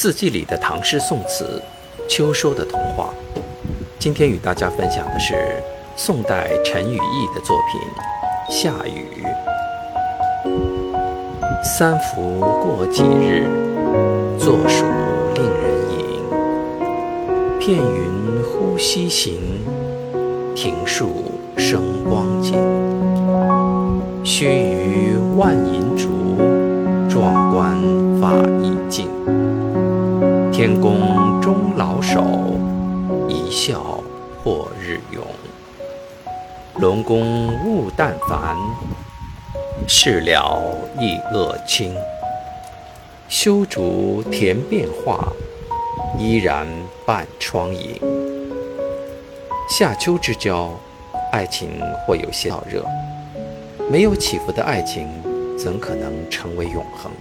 四季里的唐诗宋词，秋收的童话。今天与大家分享的是宋代陈与义的作品《夏雨》。三伏过几日，坐暑令人吟。片云忽西行，庭树生光景。须臾万银烛，壮观发意境。天公终老首，一笑破日永。龙宫勿但烦，事了亦恶清。修竹田变化，依然半窗影。夏秋之交，爱情或有些燥热，没有起伏的爱情，怎可能成为永恒？